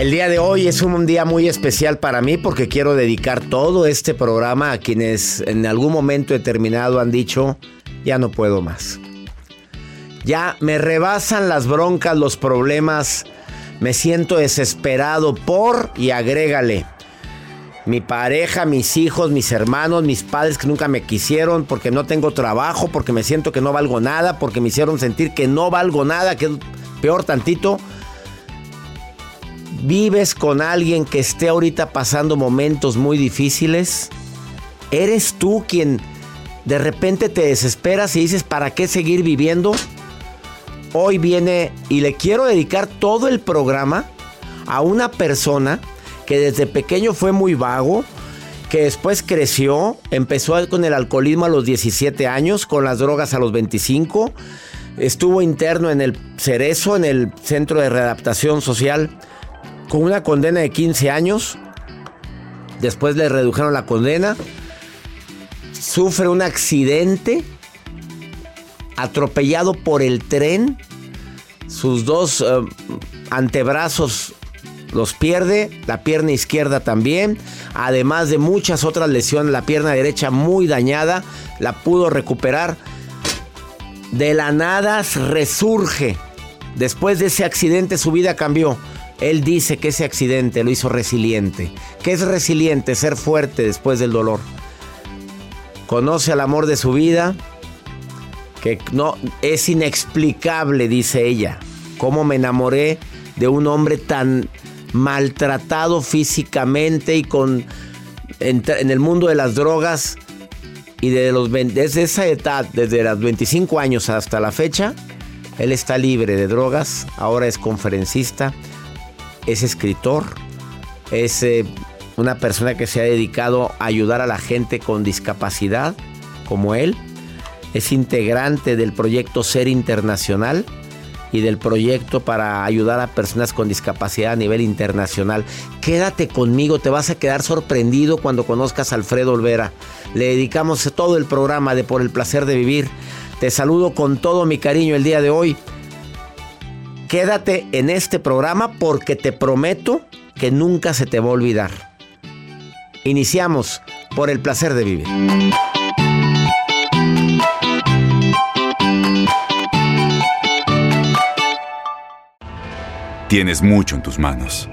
El día de hoy es un día muy especial para mí porque quiero dedicar todo este programa a quienes en algún momento determinado han dicho, ya no puedo más. Ya me rebasan las broncas, los problemas, me siento desesperado por y agrégale. Mi pareja, mis hijos, mis hermanos, mis padres que nunca me quisieron porque no tengo trabajo, porque me siento que no valgo nada, porque me hicieron sentir que no valgo nada, que es peor tantito ¿Vives con alguien que esté ahorita pasando momentos muy difíciles? ¿Eres tú quien de repente te desesperas y dices, ¿para qué seguir viviendo? Hoy viene y le quiero dedicar todo el programa a una persona que desde pequeño fue muy vago, que después creció, empezó con el alcoholismo a los 17 años, con las drogas a los 25, estuvo interno en el Cerezo, en el Centro de Readaptación Social con una condena de 15 años. Después le redujeron la condena. Sufre un accidente atropellado por el tren. Sus dos eh, antebrazos los pierde, la pierna izquierda también, además de muchas otras lesiones, la pierna derecha muy dañada, la pudo recuperar. De la nada resurge. Después de ese accidente su vida cambió. Él dice que ese accidente lo hizo resiliente. ¿Qué es resiliente? Ser fuerte después del dolor. Conoce al amor de su vida, que no es inexplicable, dice ella. Cómo me enamoré de un hombre tan maltratado físicamente y con en, el mundo de las drogas y desde esa edad, desde los 25 años hasta la fecha, él está libre de drogas, ahora es conferencista es escritor, es una persona que se ha dedicado a ayudar a la gente con discapacidad, como él. Es integrante del proyecto Ser Internacional y del proyecto para ayudar a personas con discapacidad a nivel internacional. Quédate conmigo, te vas a quedar sorprendido cuando conozcas a Alfredo Olvera. Le dedicamos todo el programa de Por el Placer de Vivir. Te saludo con todo mi cariño el día de hoy. Quédate en este programa porque te prometo que nunca se te va a olvidar. Iniciamos por el placer de vivir. Tienes mucho en tus manos,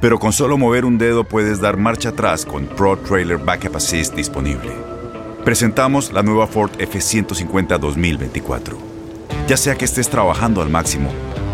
pero con solo mover un dedo puedes dar marcha atrás con Pro Trailer Backup Assist disponible. Presentamos la nueva Ford F150 2024. Ya sea que estés trabajando al máximo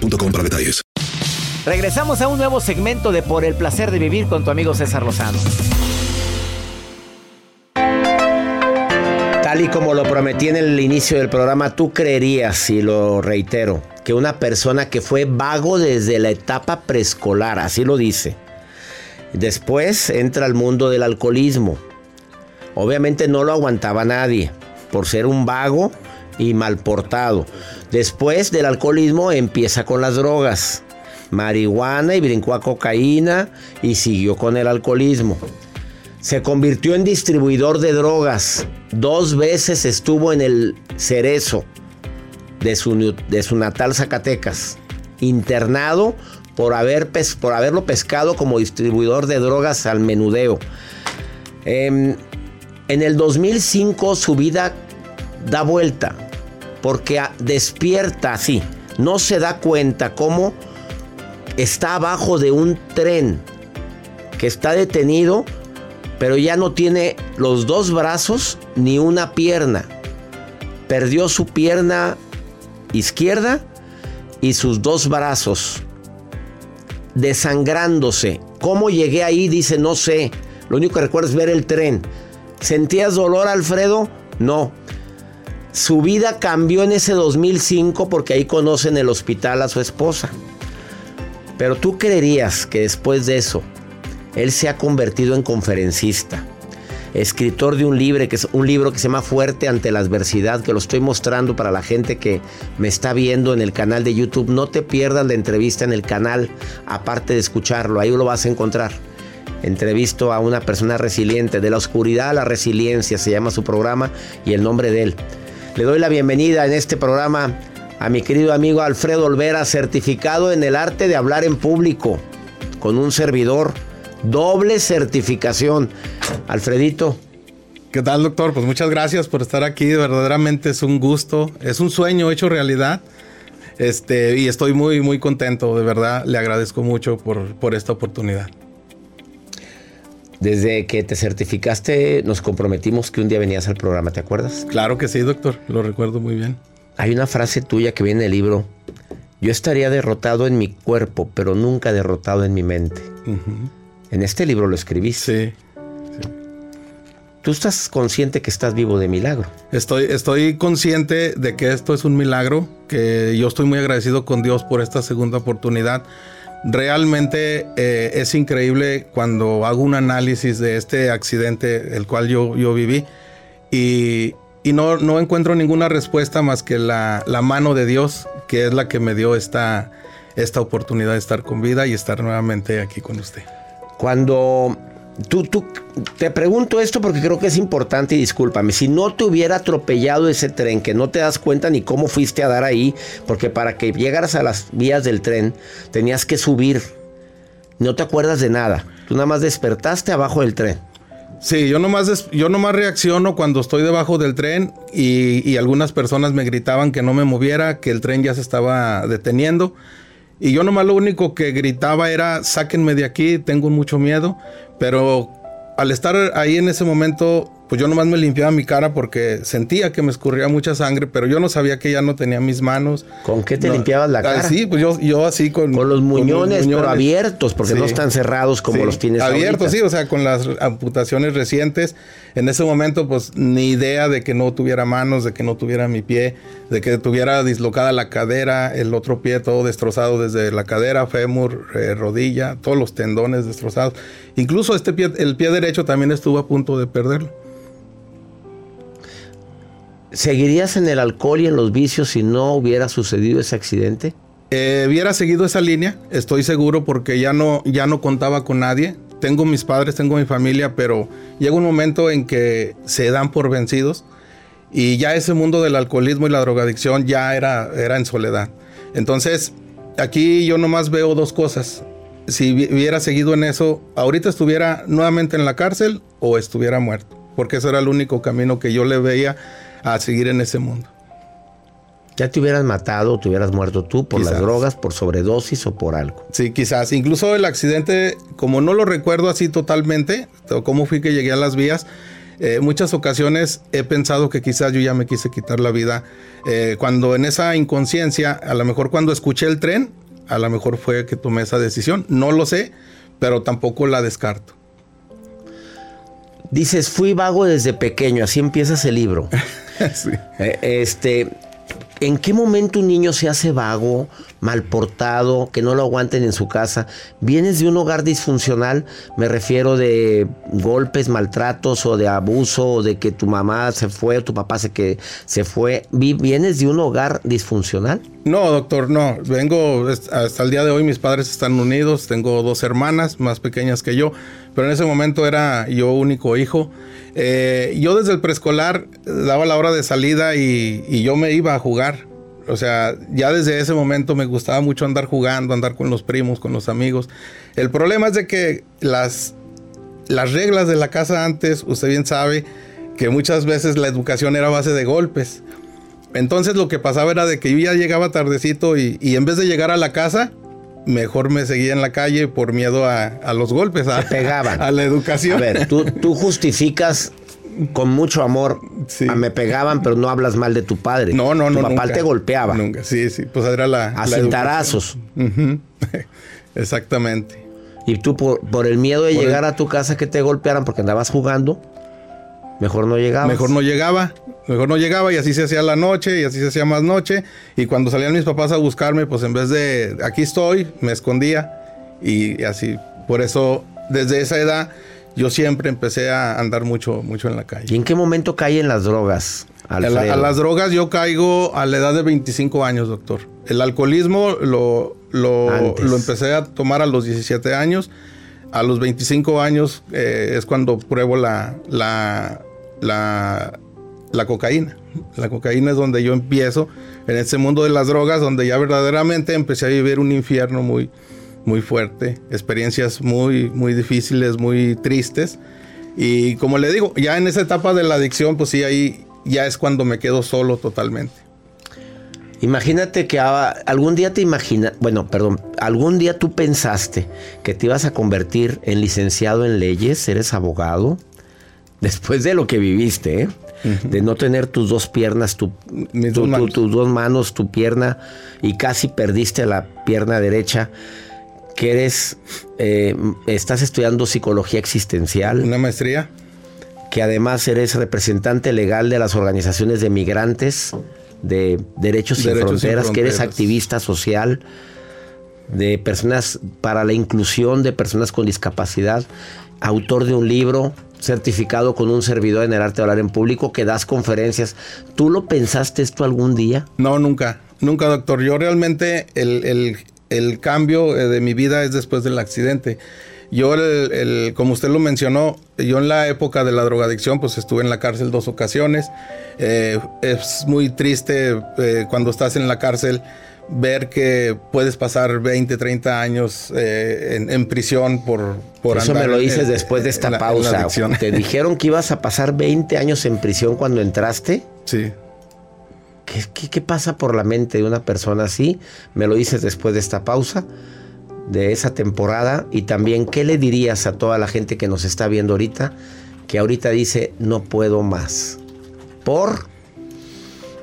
para detalles. Regresamos a un nuevo segmento de Por el placer de vivir con tu amigo César Lozano. Tal y como lo prometí en el inicio del programa, tú creerías, y lo reitero, que una persona que fue vago desde la etapa preescolar, así lo dice, después entra al mundo del alcoholismo. Obviamente no lo aguantaba nadie por ser un vago y mal portado. Después del alcoholismo empieza con las drogas, marihuana y brincó a cocaína y siguió con el alcoholismo. Se convirtió en distribuidor de drogas. Dos veces estuvo en el cerezo de su, de su natal Zacatecas, internado por, haber, por haberlo pescado como distribuidor de drogas al menudeo. Em, en el 2005 su vida da vuelta porque despierta así. No se da cuenta cómo está abajo de un tren que está detenido, pero ya no tiene los dos brazos ni una pierna. Perdió su pierna izquierda y sus dos brazos, desangrándose. ¿Cómo llegué ahí? Dice, no sé. Lo único que recuerdo es ver el tren. ¿Sentías dolor, Alfredo? No. Su vida cambió en ese 2005 porque ahí conocen el hospital a su esposa. Pero tú creerías que después de eso, él se ha convertido en conferencista, escritor de un libro que es un libro que se llama Fuerte ante la adversidad, que lo estoy mostrando para la gente que me está viendo en el canal de YouTube. No te pierdas la entrevista en el canal, aparte de escucharlo, ahí lo vas a encontrar. Entrevisto a una persona resiliente, de la oscuridad a la resiliencia, se llama su programa y el nombre de él. Le doy la bienvenida en este programa a mi querido amigo Alfredo Olvera, certificado en el arte de hablar en público, con un servidor, doble certificación. Alfredito. ¿Qué tal, doctor? Pues muchas gracias por estar aquí. Verdaderamente es un gusto, es un sueño hecho realidad. Este, y estoy muy, muy contento, de verdad. Le agradezco mucho por, por esta oportunidad. Desde que te certificaste, nos comprometimos que un día venías al programa, ¿te acuerdas? Claro que sí, doctor, lo recuerdo muy bien. Hay una frase tuya que viene en el libro. Yo estaría derrotado en mi cuerpo, pero nunca derrotado en mi mente. En este libro lo escribiste. Sí, ¿Tú estás consciente que estás vivo de milagro? Estoy, estoy consciente de que esto es un milagro, que yo estoy muy agradecido con Dios por esta segunda oportunidad realmente eh, es increíble cuando hago un análisis de este accidente, el cual yo, yo viví, y, no, no, encuentro ninguna respuesta más que la, la, mano de Dios, que es la que me dio esta, esta oportunidad de estar con vida y estar nuevamente aquí con usted. Cuando Tú, tú, te pregunto esto porque creo que es importante y discúlpame. Si no te hubiera atropellado ese tren, que no te das cuenta ni cómo fuiste a dar ahí, porque para que llegaras a las vías del tren tenías que subir. No te acuerdas de nada. Tú nada más despertaste abajo del tren. Sí, yo nomás, yo nomás reacciono cuando estoy debajo del tren y, algunas personas me gritaban que no me moviera, que el tren ya se estaba deteniendo. Y yo nomás lo único que gritaba era, sáquenme de aquí, tengo mucho miedo. Pero al estar ahí en ese momento, pues yo nomás me limpiaba mi cara porque sentía que me escurría mucha sangre, pero yo no sabía que ya no tenía mis manos. ¿Con qué te limpiabas la cara? sí, pues yo, yo así con... Con los muñones, pero abiertos, porque no están cerrados como los tienes Abiertos, sí, o sea, con las amputaciones recientes. En ese momento, pues ni idea de que no tuviera manos, de que no tuviera mi pie, de que tuviera dislocada la cadera, el otro pie todo destrozado desde la cadera, fémur, eh, rodilla, todos los tendones destrozados. Incluso este pie, el pie derecho también estuvo a punto de perderlo. ¿Seguirías en el alcohol y en los vicios si no hubiera sucedido ese accidente? Eh, hubiera seguido esa línea, estoy seguro, porque ya no, ya no contaba con nadie. tengo mis padres, tengo mi familia, pero llega un momento en que se dan por vencidos y ya ese mundo del alcoholismo y la drogadicción ya era, era en soledad. Entonces, aquí yo nomás veo dos cosas. Si hubiera seguido en eso, ahorita estuviera nuevamente en la cárcel o estuviera muerto, porque ese era el único camino que yo le veía a seguir en ese mundo. Ya te hubieras matado, te hubieras muerto tú por las drogas, por sobredosis o por algo. Sí, quizás. Incluso el accidente, como no lo recuerdo así totalmente, cómo fui que llegué a las vías, eh, muchas ocasiones he pensado que quizás yo ya me quise quitar la vida. Eh, cuando en esa inconsciencia, a lo mejor cuando escuché el tren, a lo mejor fue que tomé esa decisión. No lo sé, pero tampoco la descarto. Dices, fui vago desde pequeño, así empiezas el libro. sí. Eh, este, ¿En qué momento un niño se hace vago, mal portado, que no lo aguanten en su casa? ¿Vienes de un hogar disfuncional? Me refiero de golpes, maltratos o de abuso o de que tu mamá se fue o tu papá se, que se fue. ¿Vienes de un hogar disfuncional? No, doctor, no. Vengo hasta el día de hoy, mis padres están unidos, tengo dos hermanas más pequeñas que yo, pero en ese momento era yo único hijo. Eh, yo desde el preescolar daba la hora de salida y, yo me iba a jugar. O sea, ya desde ese momento me gustaba mucho andar jugando, andar con los primos, con los amigos. El problema es de que las, las reglas de la casa antes, usted bien sabe que muchas veces la educación era base de golpes. Entonces lo que pasaba era de que yo ya llegaba tardecito y, en vez de llegar a la casa, mejor me seguía en la calle por miedo a, los golpes, a, pegaban. a la educación. A ver, tú, justificas con mucho amor. A me pegaban, pero no hablas mal de tu padre. No, no, no. Tu papá te golpeaba. Nunca, sí, sí. Pues era la. A cintarazos. Exactamente. Y tú, por, por el miedo de llegar a tu casa que te golpearan porque andabas jugando, mejor no llegaba. Mejor no llegaba. Mejor no llegaba y así se hacía la noche y así se hacía más noche. Y cuando salían mis papás a buscarme, pues en vez de aquí estoy, me escondía. Y así, por eso, desde esa edad, yo siempre empecé a andar mucho, mucho en la calle. ¿Y en qué momento caí en las drogas? A, las drogas yo caigo a la edad de 25 años, doctor. El alcoholismo lo, lo, lo empecé a tomar a los 17 años. A los 25 años eh, es cuando pruebo la, la, la la cocaína. La cocaína es donde yo empiezo en ese mundo de las drogas, donde ya verdaderamente empecé a vivir un infierno muy, muy fuerte, experiencias muy, muy difíciles, muy tristes. Y como le digo, ya en esa etapa de la adicción, pues sí, ahí ya es cuando me quedo solo totalmente. Imagínate que algún día te imaginas, bueno, perdón, algún día tú pensaste que te ibas a convertir en licenciado en leyes, eres abogado, después de lo que viviste, ¿eh? de no tener tus dos piernas, tu, tus dos manos, tu pierna, y casi perdiste la pierna derecha, que eres, eh, estás estudiando psicología existencial. Una maestría. Que además eres representante legal de las organizaciones de migrantes, de Derechos, sin, fronteras, que eres activista social de personas para la inclusión de personas con discapacidad, autor de un libro certificado con un servidor en el arte de hablar en público, que das conferencias. ¿Tú lo pensaste esto algún día? No, nunca, nunca, doctor. Yo realmente el, cambio eh, de mi vida es después del accidente. Yo, el, como usted lo mencionó, yo en la época de la drogadicción, pues estuve en la cárcel dos ocasiones. Eh, es muy triste eh, cuando estás en la cárcel ver que puedes pasar 20, 30 años eh, en, prisión por, por Eso me lo dices después de esta pausa. ¿Te dijeron que ibas a pasar 20 años en prisión cuando entraste? Sí. ¿Qué, qué, pasa por la mente de una persona así? Me lo dices después de esta pausa, de esa temporada. Y también, ¿qué le dirías a toda la gente que nos está viendo ahorita? Que ahorita dice, no puedo más. Por,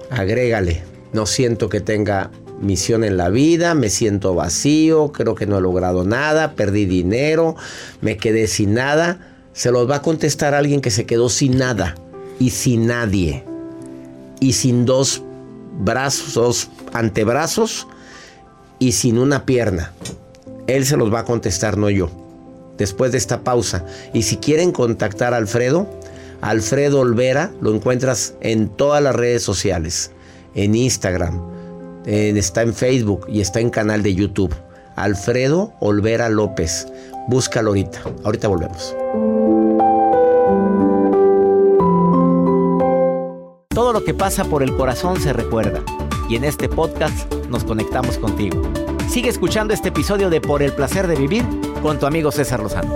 agrégale, no siento que tenga misión en la vida, me siento vacío, creo que no he logrado nada, perdí dinero, me quedé sin nada. Se los va a contestar alguien que se quedó sin nada y sin nadie y sin dos brazos, dos antebrazos y sin una pierna. Él se los va a contestar, no yo. Después de esta pausa. Y si quieren contactar a Alfredo, Alfredo Olvera, lo encuentras en todas las redes sociales, en Instagram, está en Facebook y está en canal de YouTube. Alfredo Olvera López. Búscalo ahorita. Ahorita volvemos. Todo lo que pasa por el corazón se recuerda. Y en este podcast nos conectamos contigo. Sigue escuchando este episodio de Por el placer de vivir con tu amigo César Lozano.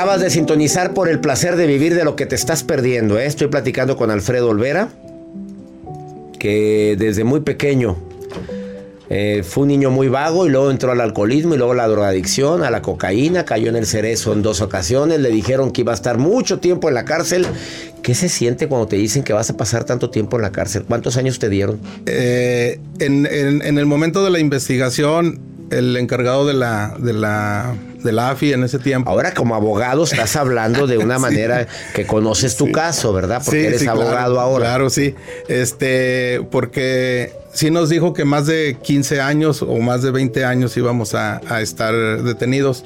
Acabas de sintonizar por el placer de vivir de lo que te estás perdiendo. ¿eh? Estoy platicando con Alfredo Olvera, que desde muy pequeño eh, fue un niño muy vago y luego entró al alcoholismo y luego a la drogadicción, a la cocaína, cayó en el cerezo en dos ocasiones, le dijeron que iba a estar mucho tiempo en la cárcel. ¿Qué se siente cuando te dicen que vas a pasar tanto tiempo en la cárcel? ¿Cuántos años te dieron? Eh, en, el momento de la investigación, el encargado de la, de la, de la AFI en ese tiempo. Ahora como abogado estás hablando de una manera que conoces tu caso, ¿verdad? Porque Sí, eres claro, abogado ahora. Claro, sí. Este, porque sí nos dijo que más de 15 años o más de 20 años íbamos a, a estar detenidos.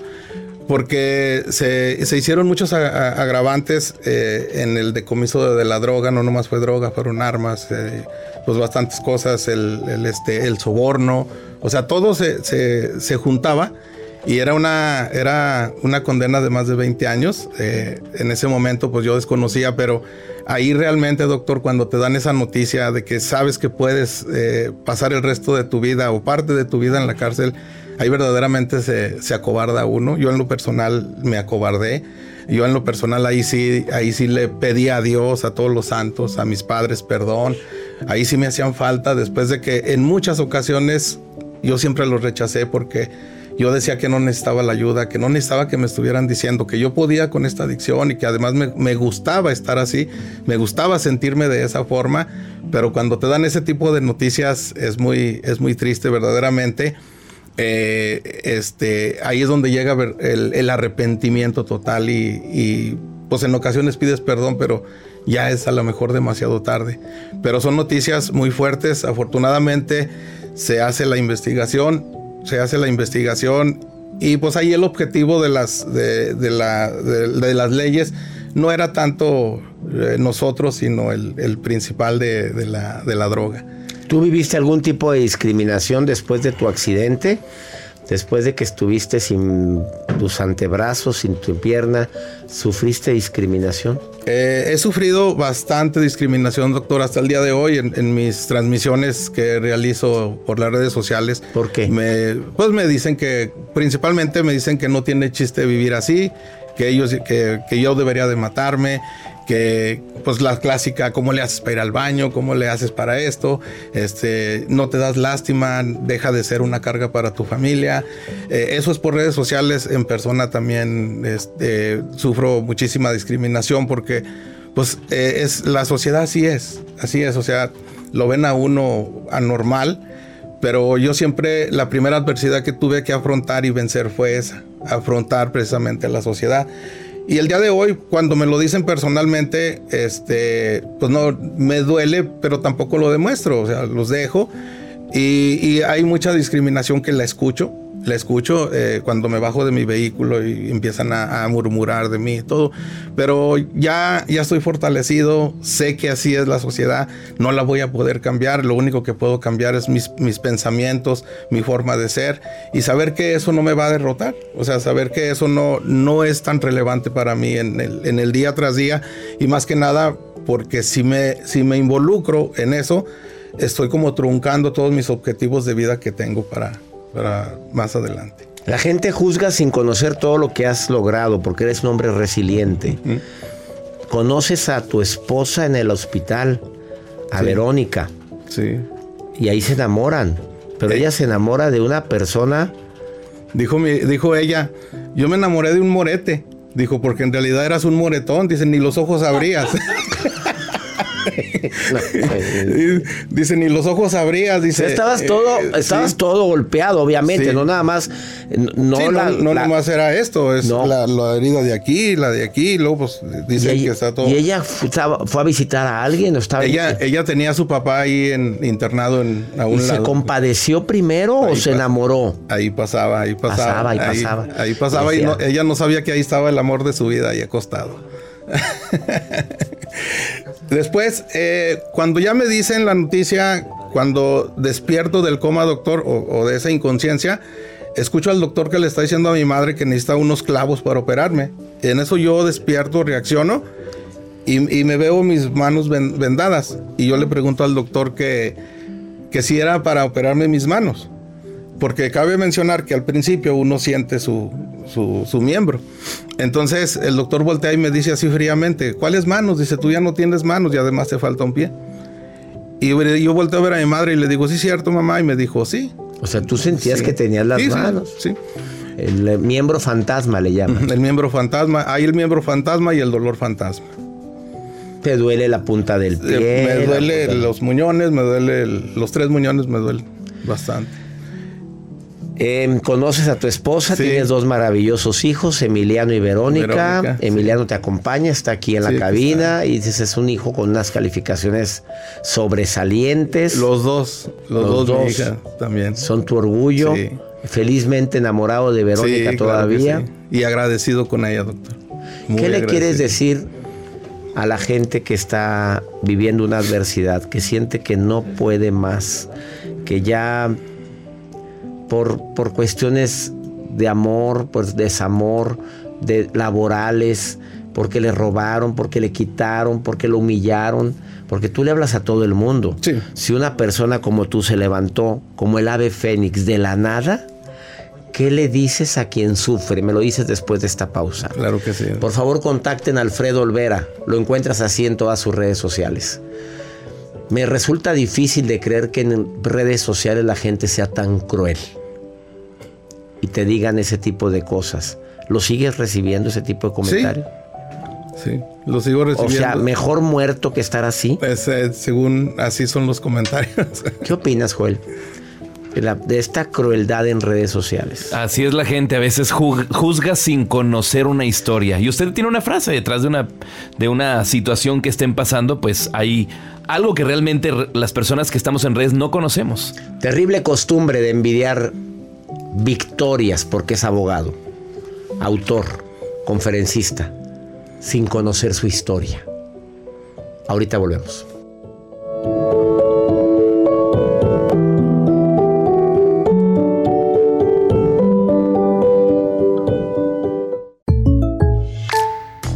Porque se, se hicieron muchos agravantes eh, en el decomiso de, de la droga, no nomás fue droga, fueron armas, eh, pues bastantes cosas, el, el, este, el soborno, o sea, todo se, se, se juntaba y era una, era una condena de más de 20 años. Eh, en ese momento, pues yo desconocía, pero ahí realmente, doctor, cuando te dan esa noticia de que sabes que puedes eh, pasar el resto de tu vida o parte de tu vida en la cárcel, ahí verdaderamente se, se acobarda uno. Yo en lo personal me acobardé. Yo en lo personal ahí sí, ahí sí le pedí a Dios, a todos los santos, a mis padres perdón. Ahí sí me hacían falta después de que en muchas ocasiones yo siempre los rechacé porque yo decía que no necesitaba la ayuda, que no necesitaba que me estuvieran diciendo que yo podía con esta adicción y que además me, gustaba estar así, me gustaba sentirme de esa forma, pero cuando te dan ese tipo de noticias es muy, es muy triste verdaderamente. Eh, este, ahí es donde llega el arrepentimiento total y, y, pues en ocasiones pides perdón, pero ya es a lo mejor demasiado tarde. Pero son noticias muy fuertes. Afortunadamente se hace la investigación, se hace la investigación y pues ahí el objetivo de las, de, de la- de- las leyes no era tanto eh, nosotros, sino el, el principal la, de la droga. ¿Tú viviste algún tipo de discriminación después de tu accidente? Después de que estuviste sin tus antebrazos, sin tu pierna, ¿sufriste discriminación? Eh, he sufrido bastante discriminación, doctor, hasta el día de hoy en, en mis transmisiones que realizo por las redes sociales. ¿Por qué? Me, pues me dicen que, principalmente me dicen que no tiene chiste vivir así, que ellos, que, que yo debería de matarme, que pues la clásica, ¿cómo le haces para ir al baño? ¿Cómo le haces para esto? Este, no te das lástima, deja de ser una carga para tu familia. Eh, eso es por redes sociales, en persona también este, sufro muchísima discriminación porque pues eh, es, la sociedad así es, así es, o sea, lo ven a uno anormal. Pero yo siempre, la primera adversidad que tuve que afrontar y vencer fue esa, afrontar precisamente la sociedad. Y el día de hoy, cuando me lo dicen personalmente, este, pues no, me duele, pero tampoco lo demuestro, o sea, los dejo. Y hay mucha discriminación que la escucho, la escucho eh, cuando me bajo de mi vehículo y empiezan a, murmurar de mí y todo. Pero ya, ya estoy fortalecido, sé que así es la sociedad, no la voy a poder cambiar, lo único que puedo cambiar es mis, mis pensamientos, mi forma de ser. Y saber que eso no me va a derrotar, o sea, saber que eso no, no es tan relevante para mí en el, en el día tras día. Y más que nada porque si me, si me involucro en eso, estoy como truncando todos mis objetivos de vida que tengo para, para más adelante. La gente juzga sin conocer todo lo que has logrado porque eres un hombre resiliente. Conoces a tu esposa en el hospital, a Sí. Verónica, Sí. y ahí se enamoran. Pero Eh. ella se enamora de una persona. Dijo, mi, dijo ella, yo me enamoré de un morete. Dijo, porque en realidad eras un moretón. Dice, ni los ojos abrías. dice, ni los ojos abrías, dice. estabas eh, todo, eh, estabas sí. todo golpeado, obviamente, Sí. no nada más, no, Sí, la, no, no la- nada más era esto, es la, la herida de aquí, la de aquí, y luego pues ella, que está todo. y ella estaba- fue a visitar a alguien o estaba ella, ella tenía a su papá ahí en, internado en, a ¿Y un se lado. compadeció primero o se enamoró? Ahí pasaba, ahí pasaba. Pasaba y ahí, pasaba. Ahí pasaba y no- ella no sabía que ahí estaba el amor de su vida ahí acostado. Después, eh, cuando ya me dicen la noticia, cuando despierto del coma, doctor, o, de esa inconsciencia, escucho al doctor que le está diciendo a mi madre que necesita unos clavos para operarme. En eso yo despierto, reacciono y, y me veo mis manos ven- vendadas. Y yo le pregunto al doctor que, que si era para operarme mis manos. Porque cabe mencionar que al principio uno siente su, su, su miembro. Entonces el doctor voltea y me dice así fríamente, ¿cuáles manos? Dice, tú ya no tienes manos y además te falta un pie. Y yo volteo a ver a mi madre y le digo, sí, cierto, mamá. Y me dijo, sí. O sea, tú sentías Sí. que tenías las Sí, manos. Sí, El eh, miembro fantasma le llaman. el miembro fantasma. Hay el miembro fantasma y el dolor fantasma. Te duele la punta del pie. Eh, me la duele los muñones, me duele el- los tres muñones, me duele bastante. Eh, conoces a tu esposa, Sí. tienes dos maravillosos hijos, Emiliano y Verónica. Verónica, sí. Emiliano te acompaña, está aquí en la Sí, cabina y dices es un hijo con unas calificaciones sobresalientes. Los dos, los, Los dos, dos. mi hija también. Son tu orgullo. Felizmente enamorado de Verónica claro todavía. Y agradecido con ella, doctor. Muy ¿Qué le agradecido. quieres decir a la gente que está viviendo una adversidad, que siente que no puede más, que ya por, por cuestiones de amor, por desamor, de laborales, porque le robaron, porque le quitaron, porque lo humillaron, porque tú le hablas a todo el mundo. Sí. Si una persona como tú se levantó como el ave fénix de la nada, ¿qué le dices a quien sufre? Me lo dices después de esta pausa. Claro que sí. Por favor, contacten a Alfredo Olvera. Lo encuentras así en todas sus redes sociales. Me resulta difícil de creer que en redes sociales la gente sea tan cruel y te digan ese tipo de cosas. ¿Lo sigues recibiendo ese tipo de comentarios? Sí, lo sigo O recibiendo. sea, mejor muerto que estar así. Pues, eh, según así son los comentarios. ¿Qué opinas, Joel? De, la- de esta crueldad en redes sociales. Así es la gente, a veces ju- juzga sin conocer una historia. Y usted tiene una frase detrás de una, de una situación que estén pasando, pues hay algo que realmente re- las personas que estamos en redes no conocemos. Terrible costumbre de envidiar victorias porque es abogado, autor, conferencista, sin conocer su historia. Ahorita volvemos.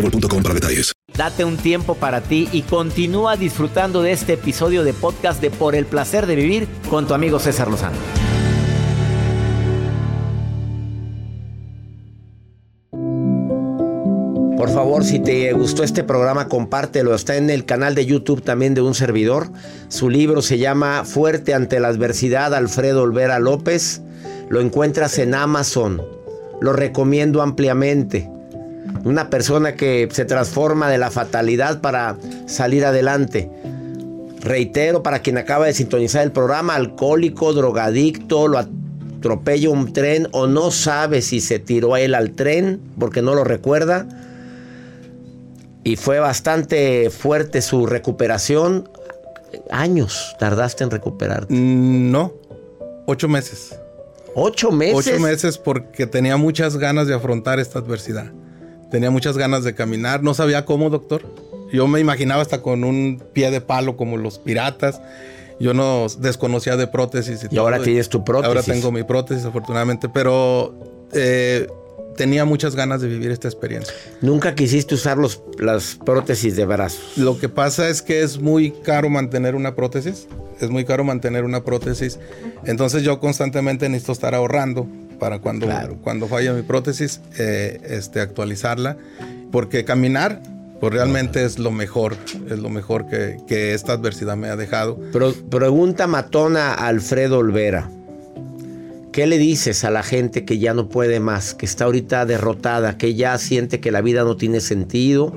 boostmobile.com para detalles. Date un tiempo para ti y continúa disfrutando de este episodio de podcast de Por el placer de vivir con tu amigo César Lozano. Por favor, si te gustó este programa, compártelo. Está en el canal de YouTube también de un servidor. Su libro se llama Fuerte ante la adversidad, Alfredo Olvera López. Lo encuentras en Amazon. Lo recomiendo ampliamente. Una persona que se transforma de la fatalidad para salir adelante. Reitero, para quien acaba de sintonizar el programa, alcohólico, drogadicto, lo atropella un tren o no sabe si se tiró a él al tren porque no lo recuerda. Y fue bastante fuerte su recuperación. años tardaste en recuperarte. Mm, No, ocho meses. ¿Ocho meses? Ocho meses porque tenía muchas ganas de afrontar esta adversidad. Tenía muchas ganas de caminar. No sabía cómo, doctor. Yo me imaginaba hasta con un pie de palo como los piratas. Yo no desconocía de prótesis. Y, Y ahora tienes tu prótesis. Ahora tengo mi prótesis, afortunadamente. Pero eh, tenía muchas ganas de vivir esta experiencia. Nunca quisiste usar los, las prótesis de brazos. Lo que pasa es que es muy caro mantener una prótesis. Es muy caro mantener una prótesis. Entonces yo constantemente necesito estar ahorrando para cuando, cuando falla mi prótesis, eh, este, actualizarla. Porque caminar, pues realmente es lo mejor. Es lo mejor que, que esta adversidad me ha dejado. Pero pregunta matona a Alfredo Olvera. ¿Qué le dices a la gente que ya no puede más, que está ahorita derrotada, que ya siente que la vida no tiene sentido,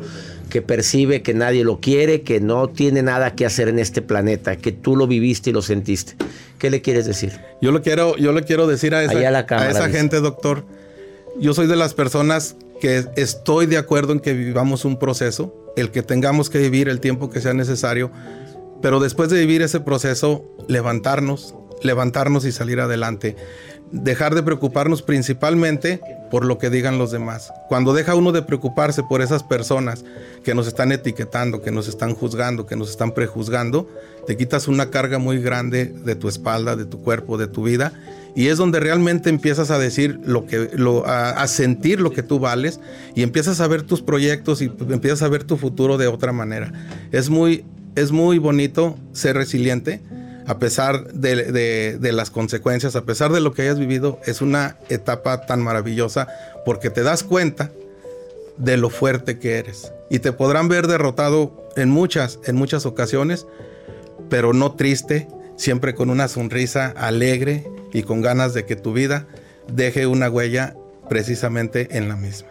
que percibe que nadie lo quiere, que no tiene nada que hacer en este planeta, que tú lo viviste y lo sentiste? ¿Qué le quieres decir? Yo lo quiero, yo le quiero decir a esa, Allá la cámara, a esa gente, doctor. Yo soy de las personas que estoy de acuerdo en que vivamos un proceso, el que tengamos que vivir el tiempo que sea necesario, pero después de vivir ese proceso, levantarnos, levantarnos y salir adelante. Dejar de preocuparnos principalmente por lo que digan los demás. Cuando deja uno de preocuparse por esas personas que nos están etiquetando, que nos están juzgando, que nos están prejuzgando, te quitas una carga muy grande de tu espalda, de tu cuerpo, de tu vida. Y es donde realmente empiezas a decir lo que, lo, a, a sentir lo que tú vales y empiezas a ver tus proyectos y empiezas a ver tu futuro de otra manera. Es muy, es muy bonito ser resiliente a pesar de, de- de las consecuencias, a pesar de lo que hayas vivido, es una etapa tan maravillosa porque te das cuenta de lo fuerte que eres. Y te podrán ver derrotado en muchas, en muchas ocasiones, pero no triste, siempre con una sonrisa alegre y con ganas de que tu vida deje una huella precisamente en la misma.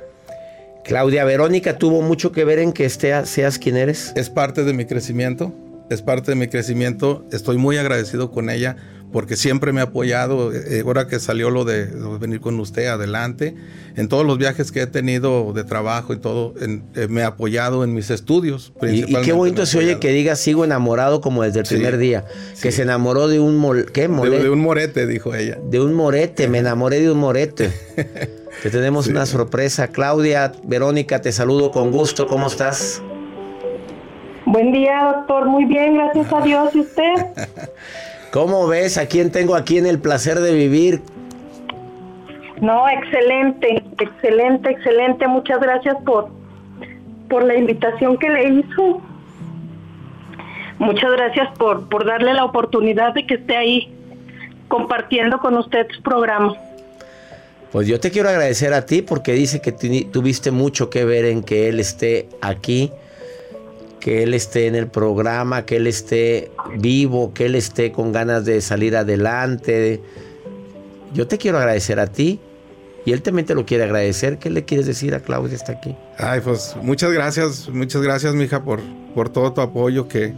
Claudia Verónica tuvo mucho que ver en que seas quien eres. Es parte de mi crecimiento, es parte de mi crecimiento. Estoy muy agradecido con ella porque siempre me ha apoyado. Eh, ahora que salió lo de, venir con usted adelante, en todos los viajes que he tenido de trabajo y todo, en- eh, me ha apoyado en mis estudios. Y, qué bonito se oye que diga sigo enamorado como desde el Sí, primer día. Que se enamoró de un mol, ¿qué? De, Mole- de un morete, dijo ella. de un morete, me enamoré de un morete. Te tenemos una sorpresa. Claudia, Verónica, te saludo con gusto. ¿Cómo estás? Buen día, doctor. Muy bien, gracias a Dios. ¿Y usted? ¿Cómo ves? ¿A quién tengo aquí en el placer de vivir? No, excelente, excelente, excelente. Muchas gracias por, por la invitación que le hizo. Muchas gracias por, por darle la oportunidad de que esté ahí compartiendo con usted su programa. Pues yo te quiero agradecer a ti porque dice que tuviste mucho que ver en que él esté aquí, que él esté en el programa, que él esté vivo, que él esté con ganas de salir adelante. Yo te quiero agradecer a ti y él también te lo quiere agradecer. ¿Qué le quieres decir a Claudia? Está aquí. Ay, pues muchas gracias, muchas gracias, mija, por, por todo tu apoyo que,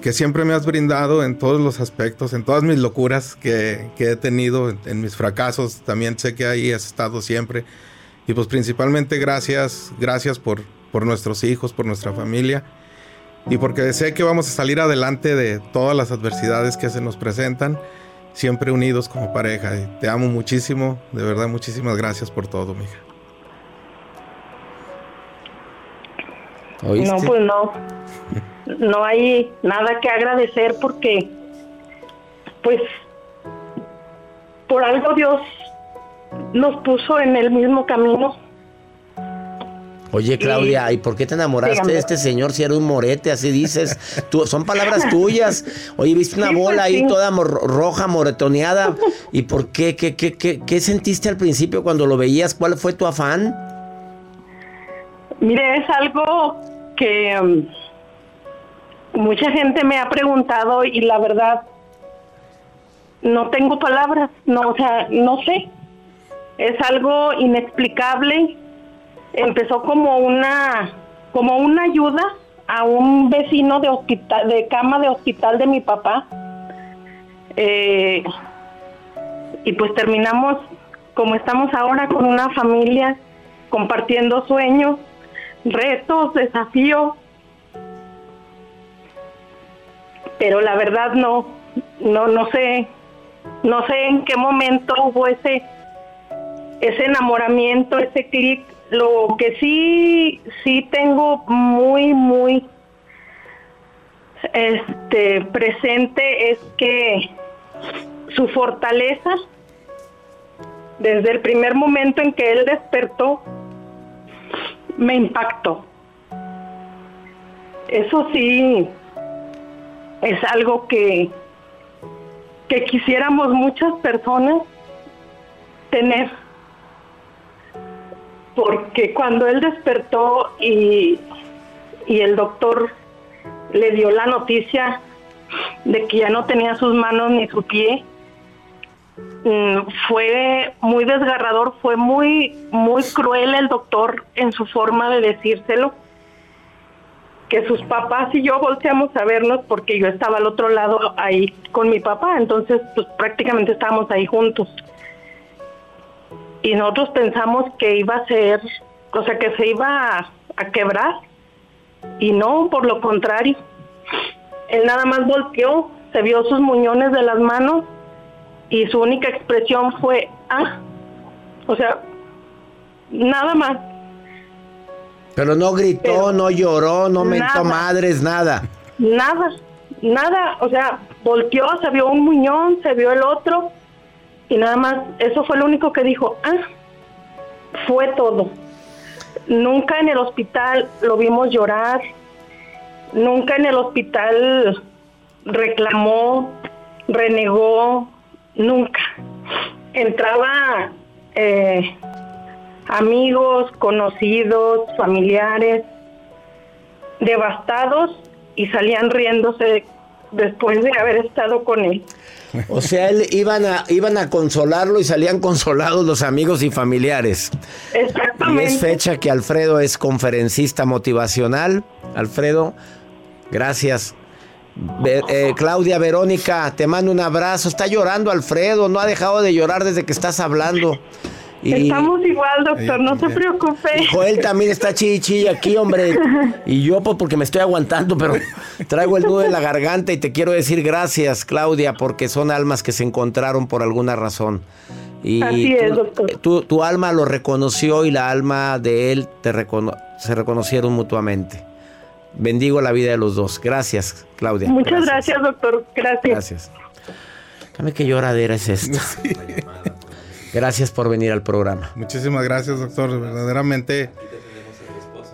que siempre me has brindado en todos los aspectos, en todas mis locuras que, que he tenido, en, en mis fracasos. También sé que ahí has estado siempre. Y pues principalmente gracias, gracias por, por nuestros hijos, por nuestra familia. Y porque sé que vamos a salir adelante de todas las adversidades que se nos presentan, siempre unidos como pareja. Y te amo muchísimo, de verdad, muchísimas gracias por todo, mija. No, pues no. No hay nada que agradecer porque, pues, por algo Dios nos puso en el mismo camino. Oye, Claudia, ¿y por qué te enamoraste de este señor si era un morete? Así dices. Tú, son palabras tuyas. Oye, viste una Sí, pues, bola ahí sí. toda roja, moretoneada. ¿Y por qué? ¿Qué, qué, qué, qué sentiste al principio cuando lo veías? ¿Cuál fue tu afán? Mire, es algo que mm, mucha gente me ha preguntado y la verdad no tengo palabras, no, o sea, no sé. Es algo inexplicable. Empezó como una como una ayuda a un vecino de hospital de cama de hospital de mi papá. Eh, y pues terminamos como estamos ahora con una familia compartiendo sueños, retos, desafíos. pero la verdad no, no, no sé, no sé en qué momento hubo ese, ese enamoramiento, ese clic. Lo que sí, sí tengo muy, muy este presente es que su fortaleza desde el primer momento en que él despertó me impactó. Eso sí es algo que que quisiéramos muchas personas tener porque cuando él despertó y, y el doctor le dio la noticia de que ya no tenía sus manos ni su pie, mm, fue muy desgarrador, fue muy, muy cruel el doctor en su forma de decírselo, que sus papás y yo volteamos a vernos porque yo estaba al otro lado ahí con mi papá, entonces pues prácticamente estábamos ahí juntos. Y nosotros pensamos que iba a ser, o sea, que se iba a, a quebrar, y no, por lo contrario. Él nada más volteó, se vio sus muñones de las manos y su única expresión fue, ah, o sea, nada más. Pero no gritó, Pero no lloró, no mentó madres, nada. Nada, nada, o sea, volteó, se vio un muñón, se vio el otro y nada más, eso fue lo único que dijo, ah, fue todo. Nunca en el hospital lo vimos llorar, nunca en el hospital reclamó, renegó, nunca. Entraba eh, amigos, conocidos, familiares, devastados y salían riéndose después de haber estado con él. O sea, él iban a, iban a consolarlo y salían consolados los amigos y familiares. Y es fecha que Alfredo es conferencista motivacional. Alfredo, gracias. Eh, Claudia Verónica, te mando un abrazo. Está llorando Alfredo, no ha dejado de llorar desde que estás hablando. Y Estamos igual, doctor, no se preocupe. Joel también está chichi aquí, hombre. Y yo, pues, porque me estoy aguantando, pero traigo el nudo en la garganta y te quiero decir gracias, Claudia, porque son almas que se encontraron por alguna razón. Y Así es, tu- doctor. Tu, tu alma lo reconoció y la alma de él te recono- se reconocieron mutuamente. Bendigo la vida de los dos. Gracias, Claudia. Muchas gracias, doctor. Gracias. Gracias. Dame qué lloradera es esta. Gracias por venir al programa. Muchísimas gracias, doctor. Verdaderamente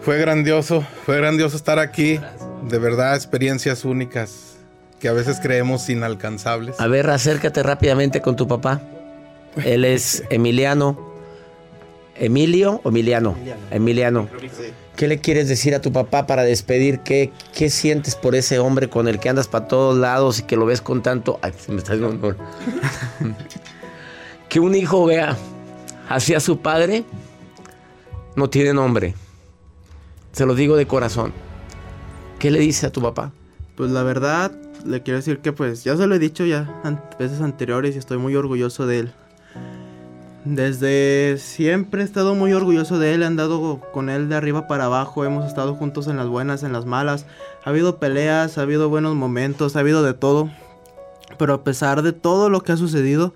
fue grandioso, fue grandioso estar aquí. De verdad, experiencias únicas que a veces creemos inalcanzables. A ver, acércate rápidamente con tu papá. Él es Emiliano. ¿Emilio o Emiliano? Emiliano. ¿Qué le quieres decir a tu papá para despedir? ¿Qué, qué sientes por ese hombre con el que andas para todos lados y que lo ves con tanto... Ay, se me está dando un. que un hijo vea hacia su padre no tiene nombre. Se lo digo de corazón. ¿Qué le dices a tu papá? Pues la verdad, le quiero decir que pues ya se lo he dicho ya an- veces anteriores y estoy muy orgulloso de él. Desde siempre he estado muy orgulloso de él, he andado con él de arriba para abajo, hemos estado juntos en las buenas, en las malas. Ha habido peleas, ha habido buenos momentos, ha habido de todo. Pero a pesar de todo lo que ha sucedido,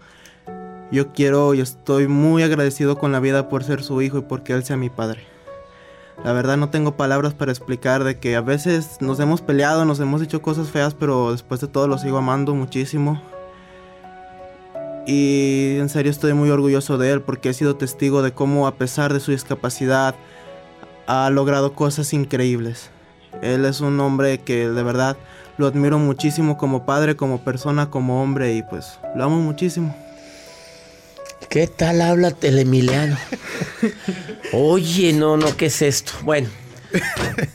yo quiero y estoy muy agradecido con la vida por ser su hijo y porque él sea mi padre. La verdad no tengo palabras para explicar de que a veces nos hemos peleado, nos hemos hecho cosas feas, pero después de todo lo sigo amando muchísimo. Y en serio estoy muy orgulloso de él porque he sido testigo de cómo a pesar de su discapacidad ha logrado cosas increíbles. Él es un hombre que de verdad lo admiro muchísimo como padre, como persona, como hombre y pues lo amo muchísimo. ¿Qué tal habla el Emiliano? Oye, no, no, ¿qué es esto? Bueno,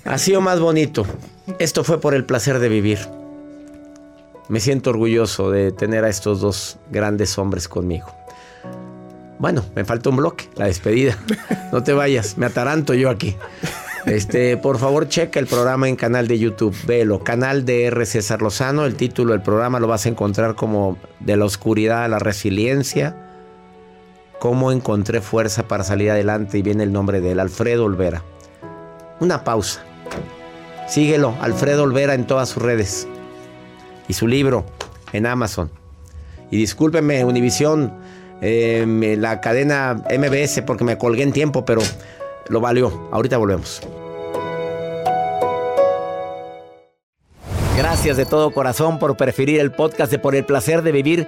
ha sido más bonito. Esto fue por el placer de vivir. Me siento orgulloso de tener a estos dos grandes hombres conmigo. Bueno, me falta un bloque, la despedida. No te vayas, me ataranto yo aquí. Este, por favor, checa el programa en canal de YouTube. Velo, canal de R. César Lozano. El título del programa lo vas a encontrar como De la oscuridad a la resiliencia. Cómo encontré fuerza para salir adelante y viene el nombre de él, Alfredo Olvera. Una pausa. Síguelo, Alfredo Olvera en todas sus redes. y su libro en Amazon. Y discúlpeme, Univisión, eh, la cadena MBS, porque me colgué en tiempo, pero lo valió. Ahorita volvemos. Gracias de todo corazón por preferir el podcast de Por el placer de vivir